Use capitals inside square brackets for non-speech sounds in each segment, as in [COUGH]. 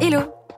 Hello.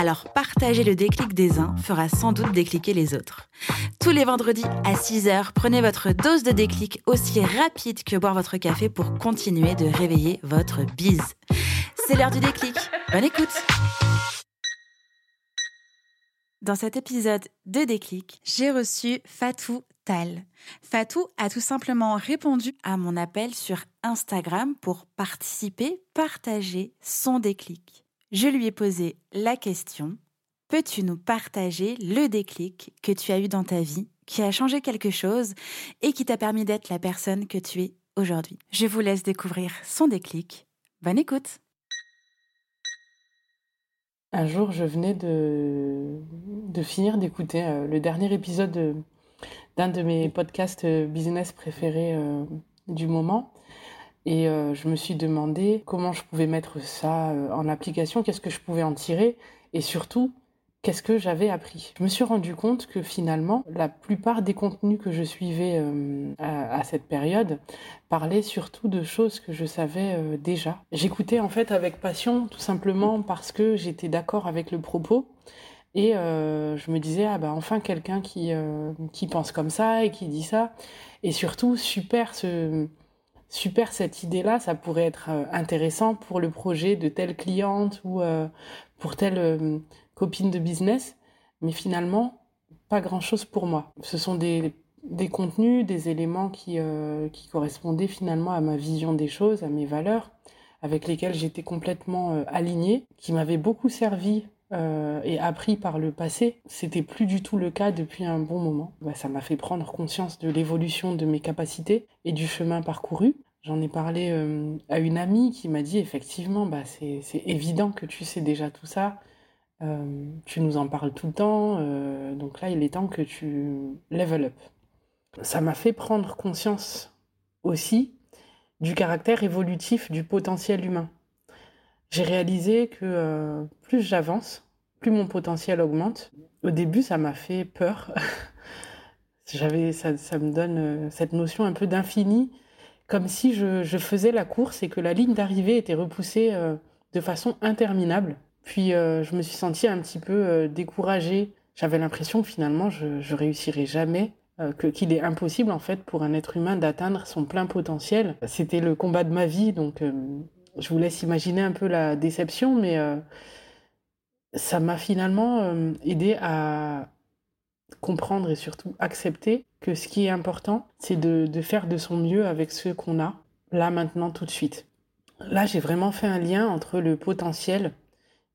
Alors partager le déclic des uns fera sans doute décliquer les autres. Tous les vendredis à 6h, prenez votre dose de déclic aussi rapide que boire votre café pour continuer de réveiller votre bise. C'est l'heure du déclic. Bonne écoute Dans cet épisode de déclic, j'ai reçu Fatou Tal. Fatou a tout simplement répondu à mon appel sur Instagram pour participer, partager son déclic. Je lui ai posé la question Peux-tu nous partager le déclic que tu as eu dans ta vie, qui a changé quelque chose et qui t'a permis d'être la personne que tu es aujourd'hui? Je vous laisse découvrir son déclic. Bonne écoute Un jour, je venais de, finir d'écouter euh, le dernier épisode d'un de mes podcasts euh, business préférés euh, du moment. Et euh, je me suis demandé comment je pouvais mettre ça euh, en application, qu'est-ce que je pouvais en tirer, et surtout, qu'est-ce que j'avais appris. Je me suis rendu compte que finalement, la plupart des contenus que je suivais euh, à, cette période parlaient surtout de choses que je savais déjà. J'écoutais en fait avec passion, tout simplement parce que j'étais d'accord avec le propos. Et je me disais, ah bah enfin quelqu'un qui, qui pense comme ça et qui dit ça. Et surtout, super ce super cette idée-là, ça pourrait être euh, intéressant pour le projet de telle cliente ou euh, pour telle euh, copine de business, mais finalement, pas grand-chose pour moi. Ce sont des, des contenus, des éléments qui, qui correspondaient finalement à ma vision des choses, à mes valeurs, avec lesquelles j'étais complètement alignée, qui m'avaient beaucoup servi euh, et appris par le passé, c'était plus du tout le cas depuis un bon moment. Bah, ça m'a fait prendre conscience de l'évolution de mes capacités et du chemin parcouru. J'en ai parlé euh, à une amie qui m'a dit effectivement, bah, c'est évident que tu sais déjà tout ça. Euh, tu nous en parles tout le temps, donc là il est temps que tu level up. Ça m'a fait prendre conscience aussi du caractère évolutif du potentiel humain j'ai réalisé que euh, plus j'avance, plus mon potentiel augmente. Au début, ça m'a fait peur. [LAUGHS] J'avais, ça, ça, me donne euh, cette notion un peu d'infini, comme si je, faisais la course et que la ligne d'arrivée était repoussée euh, de façon interminable. Puis je me suis sentie un petit peu découragée. J'avais l'impression que finalement je, je réussirais jamais, que qu'il est impossible en fait pour un être humain d'atteindre son plein potentiel. C'était le combat de ma vie, donc je vous laisse imaginer un peu la déception, mais euh, ça m'a finalement euh, aidé à comprendre et surtout accepter que ce qui est important, c'est de, de, faire de son mieux avec ce qu'on a, là, maintenant, tout de suite. Là, j'ai vraiment fait un lien entre le potentiel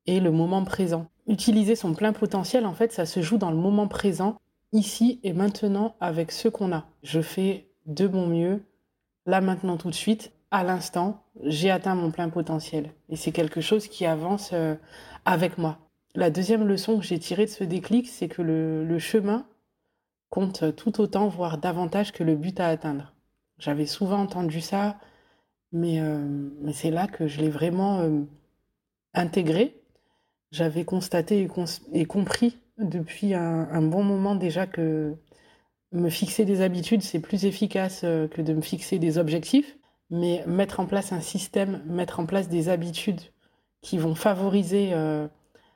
et le moment présent. Utiliser son plein potentiel, en fait, ça se joue dans le moment présent, ici et maintenant, avec ce qu'on a. Je fais de mon mieux, là, maintenant, tout de suite, à l'instant, j'ai atteint mon plein potentiel. Et c'est quelque chose qui avance euh, avec moi. La deuxième leçon que j'ai tirée de ce déclic, c'est que le, chemin compte tout autant, voire davantage que le but à atteindre. J'avais souvent entendu ça, mais, euh, c'est là que je l'ai vraiment euh, intégré. J'avais constaté et, compris depuis un, bon moment déjà que me fixer des habitudes, c'est plus efficace que de me fixer des objectifs mais mettre en place un système, mettre en place des habitudes qui vont favoriser euh,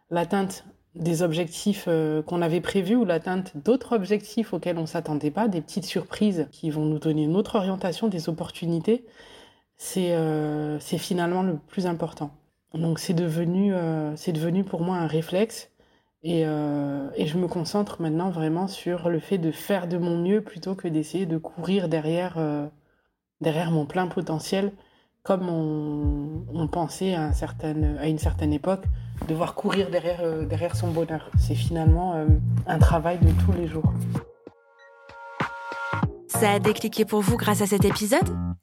l'atteinte des objectifs euh, qu'on avait prévus ou l'atteinte d'autres objectifs auxquels on s'attendait pas, des petites surprises qui vont nous donner une autre orientation, des opportunités, c'est euh, finalement le plus important. Donc c'est devenu, euh, devenu pour moi un réflexe et, et je me concentre maintenant vraiment sur le fait de faire de mon mieux plutôt que d'essayer de courir derrière derrière mon plein potentiel, comme on, pensait à, une certaine époque devoir courir derrière, euh, derrière son bonheur. C'est finalement euh, un travail de tous les jours. Ça a décliqué pour vous grâce à cet épisode?